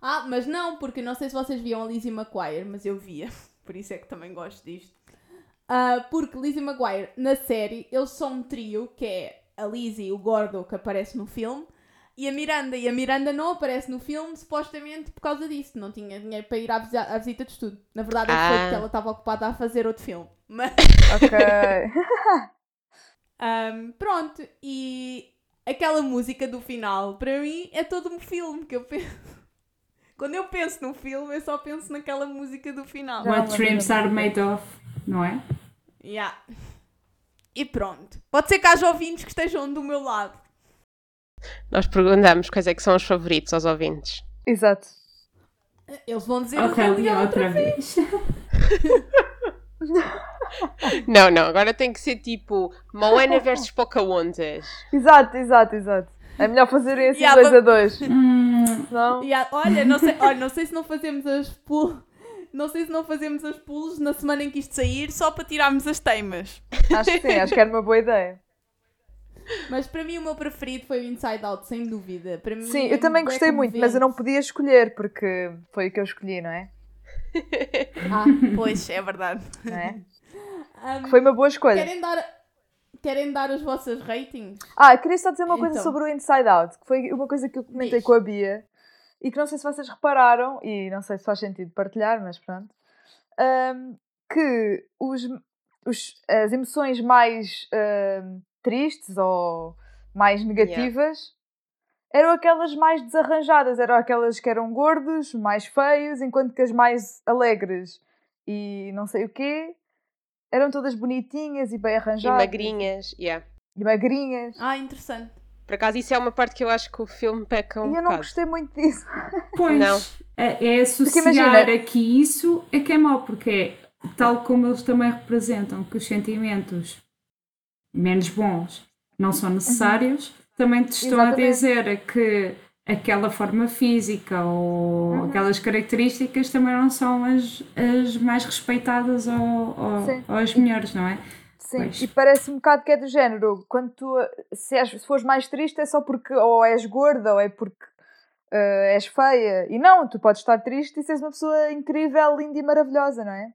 Speaker 2: Ah, mas não, porque não sei se vocês viam a Lizzie McGuire, mas eu via. Por isso é que também gosto disto. Ah, porque Lizzie McGuire, na série, eles são um trio, que é a Lizzie, o gordo que aparece no filme, e a Miranda. E a Miranda não aparece no filme, supostamente por causa disso. Não tinha dinheiro para ir à, visi- à visita de estudo. Na verdade, foi
Speaker 1: Ah.
Speaker 2: porque ela estava ocupada a fazer outro filme. Mas,
Speaker 4: Ok.
Speaker 2: ahm, pronto, e aquela música do final, para mim, é todo um filme que eu penso. Quando eu penso num filme, eu só penso naquela música do final.
Speaker 3: What dreams are made of, não é?
Speaker 2: Yeah. E pronto. Pode ser que haja ouvintes que estejam do meu lado.
Speaker 1: Nós perguntamos quais é que são os favoritos aos ouvintes.
Speaker 4: Exato.
Speaker 2: Eles vão dizer
Speaker 3: Ok,
Speaker 2: o Rei
Speaker 3: li
Speaker 2: Leão
Speaker 3: outra vez.
Speaker 1: Não, não, agora tem que ser tipo Moana versus Pocahontas.
Speaker 4: Exato, exato, exato. É melhor fazerem assim
Speaker 2: Yeah,
Speaker 4: dois
Speaker 2: but-
Speaker 4: a dois.
Speaker 3: Hum,
Speaker 4: Não?
Speaker 2: E há- olha, não sei, olha, não sei se não fazemos as pulos. Não sei se não fazemos as pulos na semana em que isto sair só para tirarmos as teimas.
Speaker 4: Acho que sim, acho que era uma boa ideia.
Speaker 2: Mas para mim o meu preferido foi o Inside Out, sem dúvida. Para mim,
Speaker 4: Sim,
Speaker 2: é
Speaker 4: eu também
Speaker 2: bué
Speaker 4: gostei muito, mas eu não podia escolher porque foi o que eu escolhi, não é?
Speaker 2: Ah, pois, é verdade.
Speaker 4: Não é? Que foi uma boa escolha.
Speaker 2: querem, dar, querem dar as vossas ratings?
Speaker 4: Ah, queria só dizer uma coisa
Speaker 2: Então.
Speaker 4: sobre o Inside Out, que foi uma coisa que eu comentei
Speaker 2: Diz.
Speaker 4: com a Bia e que não sei se vocês repararam, e não sei se faz sentido partilhar, mas pronto, ahm, que os, os- as emoções mais tristes ou mais negativas eram aquelas mais desarranjadas, eram aquelas que eram gordos, mais feios, enquanto que as mais alegres e não sei o quê eram todas bonitinhas e bem
Speaker 1: E
Speaker 4: arranjadas.
Speaker 1: magrinhas, yeah.
Speaker 4: E magrinhas.
Speaker 2: Ah, interessante.
Speaker 1: Por acaso, isso é uma parte que eu acho que o filme peca um
Speaker 4: e eu não
Speaker 1: bocado.
Speaker 4: gostei muito disso.
Speaker 3: Pois,
Speaker 1: Não.
Speaker 3: é, é associar
Speaker 4: imagina-
Speaker 3: aqui isso é que é mau, porque é tal como eles também representam que os sentimentos menos bons não são necessários, também te estão a
Speaker 4: Uhum. Exatamente.
Speaker 3: dizer que aquela forma física ou
Speaker 4: Uhum.
Speaker 3: aquelas características também não são as, as mais respeitadas ou, ou, ou as melhores, não é?
Speaker 4: Sim,
Speaker 3: Pois.
Speaker 4: e parece um bocado que é do género. Quando tu, se, és, se fores mais triste é só porque ou és gorda ou é porque eh, és feia. E não, tu podes estar triste e seres uma pessoa incrível, linda e maravilhosa, não é?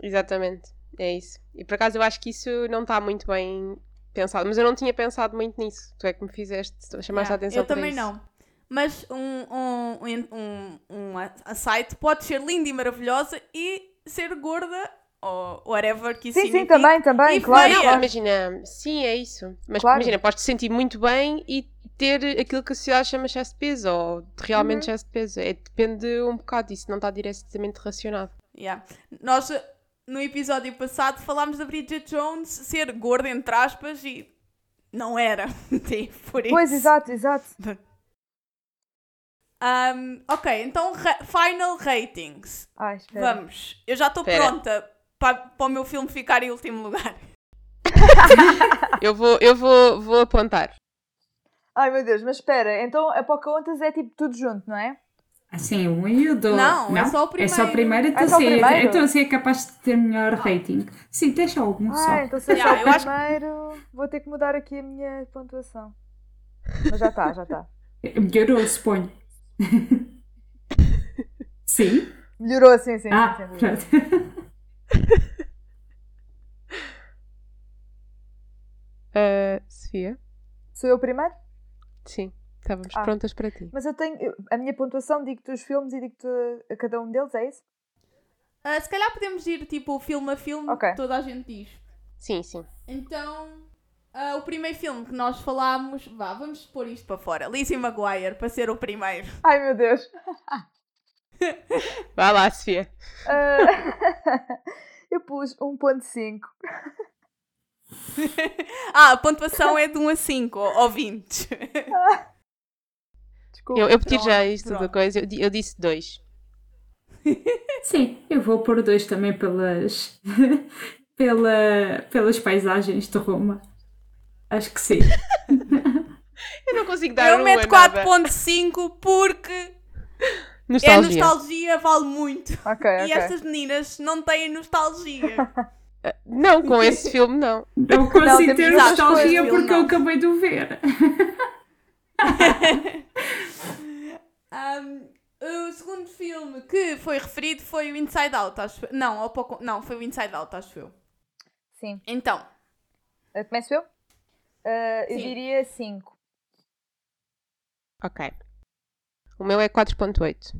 Speaker 1: Exatamente, é isso. E por acaso eu acho que isso não está muito bem pensado, mas eu não tinha pensado muito nisso. Tu é que me fizeste, chamaste
Speaker 2: Yeah,
Speaker 1: a atenção
Speaker 2: Eu
Speaker 1: para
Speaker 2: também
Speaker 1: isso.
Speaker 2: não. Mas um, um, um, um, um site pode ser linda e maravilhosa e ser gorda ou whatever que isso
Speaker 4: Sim, sim, também, também,
Speaker 2: E
Speaker 4: claro.
Speaker 1: Não, imagina, sim, é isso. Mas
Speaker 4: Claro.
Speaker 1: imagina, podes te sentir muito bem e ter aquilo que a sociedade chama excesso de peso, ou realmente
Speaker 4: Uhum.
Speaker 1: excesso de peso. É, depende um bocado disso, não está diretamente relacionado.
Speaker 2: Yeah. Nós, no episódio passado, falámos da Bridget Jones ser gorda, entre aspas, e não era. Sim, por isso.
Speaker 4: Pois, exato, exato.
Speaker 2: Um, ok, então ra- final ratings.
Speaker 4: Ai, espera.
Speaker 2: Vamos. Eu já estou pronta para, para o meu filme ficar em último lugar.
Speaker 1: Eu vou, eu vou, vou apontar.
Speaker 4: Ai, meu Deus, mas espera, então a Pocahontas é tipo tudo junto, não é?
Speaker 3: Assim, o 1 e o 2.
Speaker 2: Não, é só o
Speaker 3: É só o
Speaker 2: primeiro.
Speaker 3: primeiro,
Speaker 4: Ah, é
Speaker 3: então,
Speaker 4: só o
Speaker 3: sim,
Speaker 4: primeiro?
Speaker 3: então assim é capaz de ter melhor rating. Sim, deixa algum só.
Speaker 4: Ah, então se é só o primeiro, vou ter que mudar aqui a minha pontuação. Mas já está, já está.
Speaker 3: Melhorou, suponho. sim?
Speaker 4: Melhorou, sim, sim.
Speaker 3: Ah,
Speaker 4: sim,
Speaker 3: pronto.
Speaker 1: Ah, Sofia?
Speaker 4: Sou eu o primeiro?
Speaker 1: Sim, estávamos
Speaker 4: Ah.
Speaker 1: prontas para ti.
Speaker 4: Mas eu tenho. a minha pontuação, digo-te os filmes e digo-te a cada um deles, é isso?
Speaker 2: Ah, se calhar podemos ir tipo filme a filme,
Speaker 4: Ok.
Speaker 2: que toda a gente diz.
Speaker 1: Sim, sim.
Speaker 2: Então, ah, o primeiro filme que nós falámos, vá, vamos pôr isto para fora. Lizzie McGuire, para ser o primeiro.
Speaker 4: Ai meu Deus!
Speaker 1: Vai lá, Sofia.
Speaker 4: Ah, eu pus 1.5.
Speaker 2: ah, a pontuação é de 1 a 5, ou 20.
Speaker 4: Desculpa.
Speaker 1: Eu, eu pedi já isto da coisa, eu, eu disse dois.
Speaker 3: Sim, eu vou pôr dois também pelas, pela, pelas paisagens de Roma. Acho que sim.
Speaker 1: Eu não consigo dar
Speaker 2: Eu meto
Speaker 1: nada.
Speaker 2: 4.5 porque é
Speaker 1: Nostalgia.
Speaker 2: nostalgia, vale muito.
Speaker 4: Ok,
Speaker 2: E
Speaker 4: ok.
Speaker 2: estas meninas não têm nostalgia.
Speaker 1: Não, com esse filme não.
Speaker 3: Não consigo
Speaker 4: temos
Speaker 3: ter nostalgia porque
Speaker 2: não.
Speaker 3: eu acabei de o ver.
Speaker 2: Um, o segundo filme que foi referido foi o Inside Out, acho eu. Não, ao pouco... não, foi o Inside Out, acho eu.
Speaker 4: Sim.
Speaker 2: Então,
Speaker 4: Uh, Começo eu? Uh, eu diria 5.
Speaker 1: Ok. O meu é 4.8.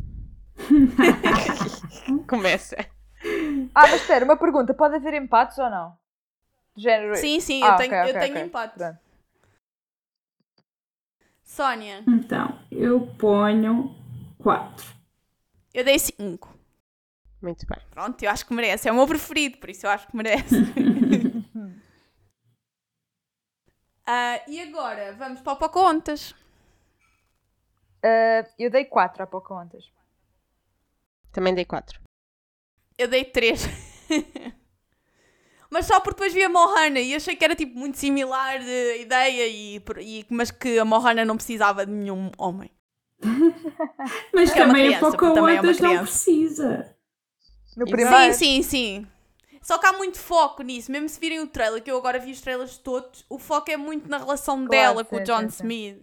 Speaker 1: Começa.
Speaker 4: Ah, mas espera, uma pergunta. Pode haver empates ou não? Género...
Speaker 2: sim, sim,
Speaker 4: Ah,
Speaker 2: eu tenho, eu
Speaker 4: ok,
Speaker 2: tenho
Speaker 4: ok.
Speaker 2: empate.
Speaker 4: Pronto.
Speaker 2: Sónia,
Speaker 3: Então, eu ponho quatro.
Speaker 2: eu dei 5.
Speaker 1: Muito bem.
Speaker 2: Pronto, eu acho que merece. É o meu preferido, por isso eu acho que merece. Ah, e agora, vamos para o Pocahontas.
Speaker 4: Uh, eu dei 4 há pouco ontem.
Speaker 1: Também dei 4.
Speaker 2: Eu dei 3. mas só porque depois vi a Mohana e achei que era tipo muito similar de ideia, e, e- mas que a Mohana não precisava de nenhum homem.
Speaker 3: Mas
Speaker 2: É uma
Speaker 3: também a
Speaker 2: criança,
Speaker 3: pouco
Speaker 2: também é
Speaker 3: não precisa.
Speaker 4: No
Speaker 1: Sim,
Speaker 4: primeiro.
Speaker 2: Sim, sim, sim. Só que há muito foco nisso. Mesmo se virem o trailer, que eu agora vi os trailers todos, o foco é muito na relação
Speaker 4: Claro,
Speaker 2: dela com
Speaker 4: sim,
Speaker 2: o John
Speaker 4: sim, sim.
Speaker 2: Smith.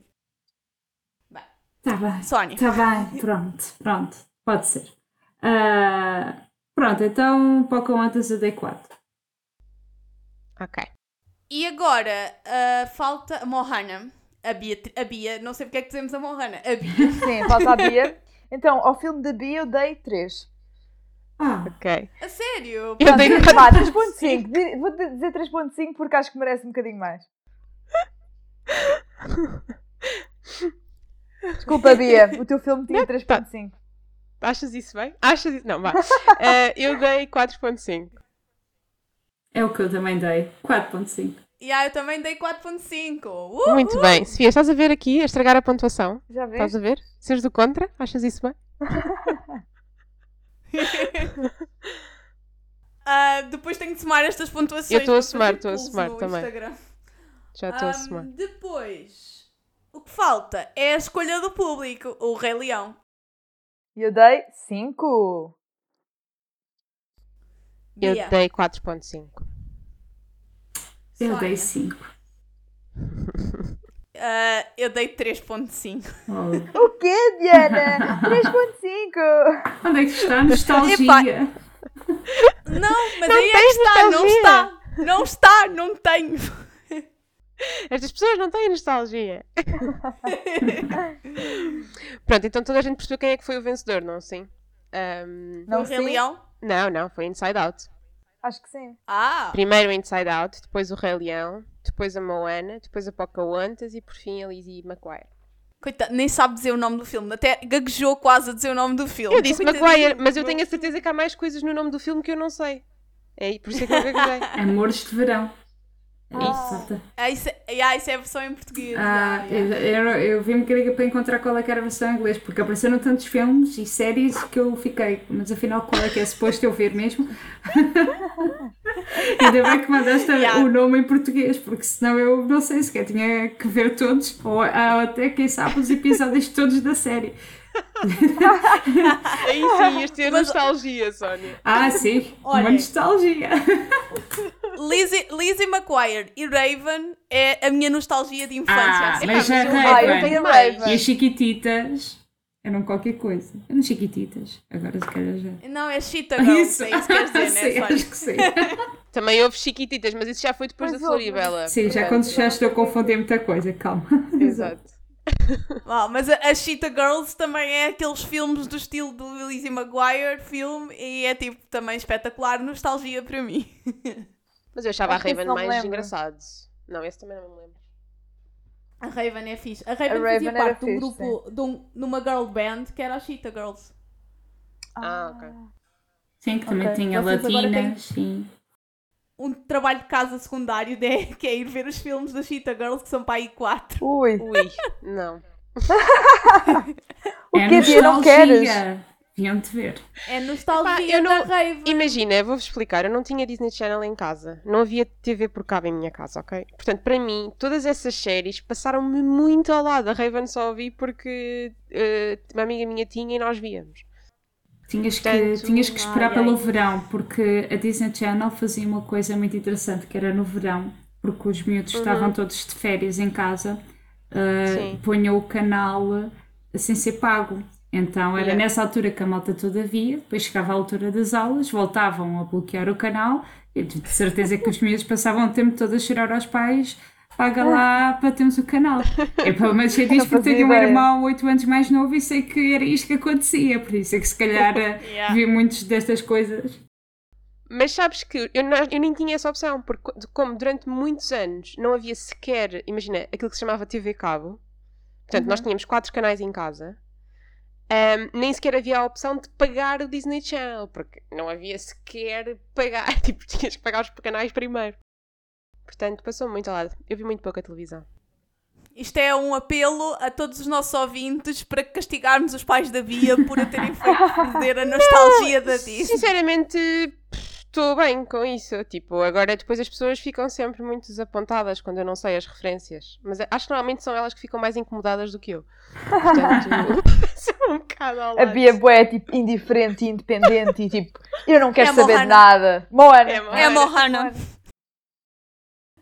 Speaker 3: Tá bem.
Speaker 2: Sónia.
Speaker 3: Tá bem, pronto, pronto. Pode ser. Ah, pronto, então Pocahontas quatro.
Speaker 1: Ok.
Speaker 2: E agora, ah, falta a Mohana. A Bia, a Bia, não sei porque é que dizemos a Mohana. A Bia.
Speaker 4: Sim, falta a Bia. Então, ao filme da Bia eu dei 3.
Speaker 3: Ah,
Speaker 1: Ok.
Speaker 2: A sério?
Speaker 1: Eu dei
Speaker 4: Vá,
Speaker 1: 4.
Speaker 4: 3.5. Di- Vou dizer 3.5 porque acho que merece um bocadinho mais. Desculpa, Bia. O teu filme tinha 3.5.
Speaker 1: Achas isso bem? Achas isso? Não, vá. Eh, eu dei 4.5.
Speaker 3: é o que eu também dei. 4.5.
Speaker 2: E aí eu também dei 4.5. Uh!
Speaker 1: Muito bem. Sofia, estás a ver aqui a estragar a pontuação?
Speaker 4: Já vês?
Speaker 1: Estás a ver? Seres do contra? Achas isso bem?
Speaker 2: Ah, depois tenho de somar estas pontuações.
Speaker 1: Eu estou a somar, estou a somar
Speaker 2: no
Speaker 1: também.
Speaker 2: Instagram.
Speaker 1: Já estou a
Speaker 2: Ahm,
Speaker 1: somar.
Speaker 2: Depois, o que falta é a escolha do público, o Rei Leão.
Speaker 4: E eu dei 5.
Speaker 1: Eu dei 4.5.
Speaker 3: Eu
Speaker 2: Sónia.
Speaker 3: dei 5.
Speaker 2: ah, eu dei 3.5.
Speaker 3: Oh.
Speaker 4: O quê, Diana? 3.5.
Speaker 3: Onde é que está a nostalgia?
Speaker 2: Não, mas
Speaker 1: Não
Speaker 2: aí é que
Speaker 1: tens
Speaker 2: está, não
Speaker 1: nostalgia.
Speaker 2: está. Não está, não tenho.
Speaker 1: Estas pessoas não têm nostalgia. Pronto, então toda a gente percebeu quem é que foi o vencedor, não sim? Ahm,
Speaker 4: Não
Speaker 2: o Rei? Leão?
Speaker 1: não, não, foi Inside Out.
Speaker 4: Acho que sim.
Speaker 2: Ah,
Speaker 1: Primeiro o Inside Out, depois o Rei Leão, depois a Moana, depois a Pocahontas e por fim a Lizzie McGuire.
Speaker 2: coitado, nem sabe dizer o nome do filme. Até gaguejou quase a dizer o nome do filme.
Speaker 1: Eu disse. McGuire, mas eu tenho a certeza que há mais coisas no nome do filme que eu não sei. É por isso é que eu gaguejei.
Speaker 3: Amores de verão.
Speaker 4: Ah.
Speaker 3: Exato.
Speaker 2: Ah, isso, é, ah, isso é a versão em português.
Speaker 3: Ah,
Speaker 2: ah, yeah.
Speaker 3: eu, eu vi-me querer para encontrar qual é que era a versão em inglês, porque apareceram tantos filmes e séries que eu fiquei, mas afinal qual é que é suposto eu ver mesmo? Ainda bem que mandaste
Speaker 2: Yeah.
Speaker 3: o nome em português, porque senão eu não sei sequer tinha que ver todos, ou, ou até quem sabe os episódios todos da série.
Speaker 1: Aí sim, ias ter
Speaker 2: Mas-
Speaker 1: nostalgia, Sónia.
Speaker 3: Ah, sim,
Speaker 2: Olha.
Speaker 3: uma nostalgia.
Speaker 2: Lizzie, Lizzie McGuire e Raven é a minha nostalgia de infância.
Speaker 3: Ah,
Speaker 2: assim.
Speaker 3: mas
Speaker 1: mas eu-
Speaker 4: Ah, eu
Speaker 3: Raven.
Speaker 4: Raven.
Speaker 3: e as Chiquititas eram qualquer coisa. Eram Chiquititas, agora se calhar já.
Speaker 2: Não, é Cheetah Girls, é isso que queres dizer,
Speaker 3: sim,
Speaker 2: né, Sónia?
Speaker 3: acho que sim.
Speaker 1: Também houve chiquititas, mas isso já foi depois
Speaker 4: Mas
Speaker 1: da. Floribela.
Speaker 3: Sim, já quando já estou a confundir muita coisa, calma.
Speaker 1: Exato.
Speaker 2: Ah, mas a, a Cheetah Girls também é aqueles filmes do estilo do Lizzie McGuire filme e é tipo também espetacular, nostalgia para mim.
Speaker 1: Mas eu achava
Speaker 4: Acho
Speaker 1: a Raven mais
Speaker 4: lembro.
Speaker 1: engraçado. Não, esse também não me lembro.
Speaker 2: A Raven é fixe. A Raven,
Speaker 4: A Raven
Speaker 2: fazia parte de um grupo, de, um, de uma girl band que era a Cheetah Girls.
Speaker 1: Ah, ok.
Speaker 3: Sim, que também
Speaker 4: Ok.
Speaker 3: tinha
Speaker 2: Vocês
Speaker 3: latinas, sim.
Speaker 2: Um trabalho de casa secundário de, que é ir ver os filmes da Cheetah Girls, que são para aí quatro.
Speaker 4: Ui.
Speaker 1: Ui, não.
Speaker 4: O
Speaker 3: é
Speaker 4: que dia não queres?
Speaker 3: nostalgia. Deviam-te ver.
Speaker 2: É
Speaker 1: Epá,
Speaker 2: nostalgia
Speaker 1: eu
Speaker 2: da
Speaker 1: não-
Speaker 2: rave.
Speaker 1: Imagina, vou-vos explicar, eu não tinha Disney Channel em casa, não havia TV por cabo em minha casa, ok? Portanto, para mim, todas essas séries passaram-me muito ao lado. A Raven só vi porque eh, uma amiga minha tinha e nós víamos.
Speaker 3: Tinhas que,
Speaker 1: Portanto,
Speaker 3: tinhas que esperar
Speaker 1: ai, ai.
Speaker 3: pelo verão, porque a Disney Channel fazia uma coisa muito interessante, que era no verão, porque os miúdos estavam todos de férias em casa, uh, punham o canal uh, sem ser pago. Então era
Speaker 1: Yeah.
Speaker 3: nessa altura que a malta toda via, depois chegava a altura das aulas, voltavam a bloquear o canal, e de certeza que os miúdos passavam o tempo todo a chorar aos pais, paga lá para termos o canal. Eu pelo menos sei disto porque tenho um irmão 8 anos mais novo e sei que era isto que acontecia, por isso é que se calhar uh,
Speaker 2: Yeah.
Speaker 3: vi muitas destas coisas.
Speaker 1: Mas sabes que eu, não- eu nem tinha essa opção, porque co- como durante muitos anos não havia sequer, imagina, aquilo que se chamava TV Cabo, portanto, nós tínhamos quatro canais em casa, ahm, nem sequer havia a opção de pagar o Disney Channel, porque não havia sequer pagar, tipo, tinhas que pagar os canais primeiro. Portanto, passou muito ao lado. Eu vi muito pouca televisão.
Speaker 2: Isto é um apelo a todos os nossos ouvintes para castigarmos os pais da Bia por a terem feito perder a nostalgia da Disney.
Speaker 1: Sinceramente, estou bem com isso. Tipo, agora depois as pessoas ficam sempre muito desapontadas quando eu não sei as referências. Mas acho que normalmente são elas que ficam mais incomodadas do que eu. Portanto, um bocado ao
Speaker 4: A
Speaker 1: lado.
Speaker 4: Bia Boé é tipo indiferente e independente e tipo, eu não quero
Speaker 2: É
Speaker 4: saber de
Speaker 2: Mohana.
Speaker 4: nada. Moana.
Speaker 1: É Moana.
Speaker 2: É Mohana.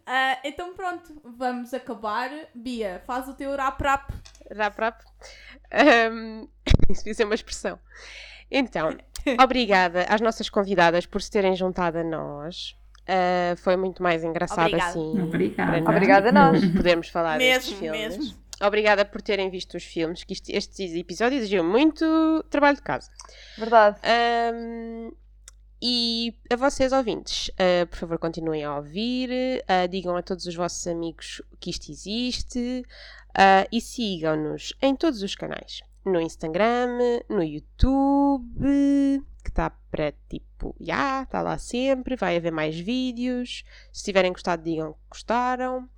Speaker 2: Ah, então pronto, vamos acabar. Bia, faz o teu rap-rap.
Speaker 1: Rap, rap. Ahm, isso devia ser uma expressão. Então, obrigada às nossas convidadas por se terem juntado a nós. Ah, foi muito mais engraçado
Speaker 2: Obrigada.
Speaker 1: assim.
Speaker 3: Obrigada.
Speaker 4: Obrigada a nós.
Speaker 1: Podermos falar destes
Speaker 2: Mesmo,
Speaker 1: filmes.
Speaker 2: mesmo.
Speaker 1: Obrigada por terem visto os filmes, que estes episódios exigiam muito trabalho de casa.
Speaker 4: Verdade.
Speaker 1: Ahm, e a vocês ouvintes, ah, por favor, continuem a ouvir, ah, digam a todos os vossos amigos que isto existe ah, e sigam-nos em todos os canais. No Instagram, no YouTube, que está para tipo, já, está lá sempre, vai haver mais vídeos. Se tiverem gostado, digam que gostaram.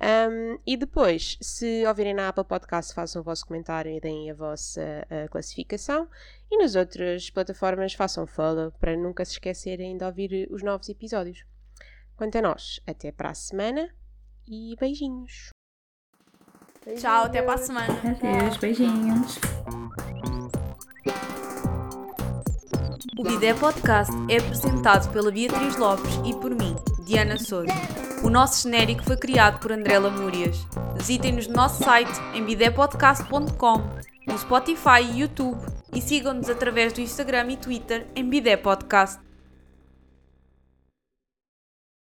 Speaker 1: Um, e depois, se ouvirem na Apple Podcast, façam o vosso comentário e deem a vossa ah, classificação. E nas outras plataformas, façam follow para nunca se esquecerem de ouvir os novos episódios. Quanto a nós, até para a semana e beijinhos.
Speaker 2: Tchau, até para a semana.
Speaker 3: Adeus, beijinhos.
Speaker 2: O Bidé Podcast é apresentado pela Beatriz Lopes e por mim, Diana Souza. O nosso genérico foi criado por André Lamúrias. Visitem-nos no nosso site em bidépodcast.com, no Spotify e YouTube e sigam-nos através do Instagram e Twitter em Bidé Podcast.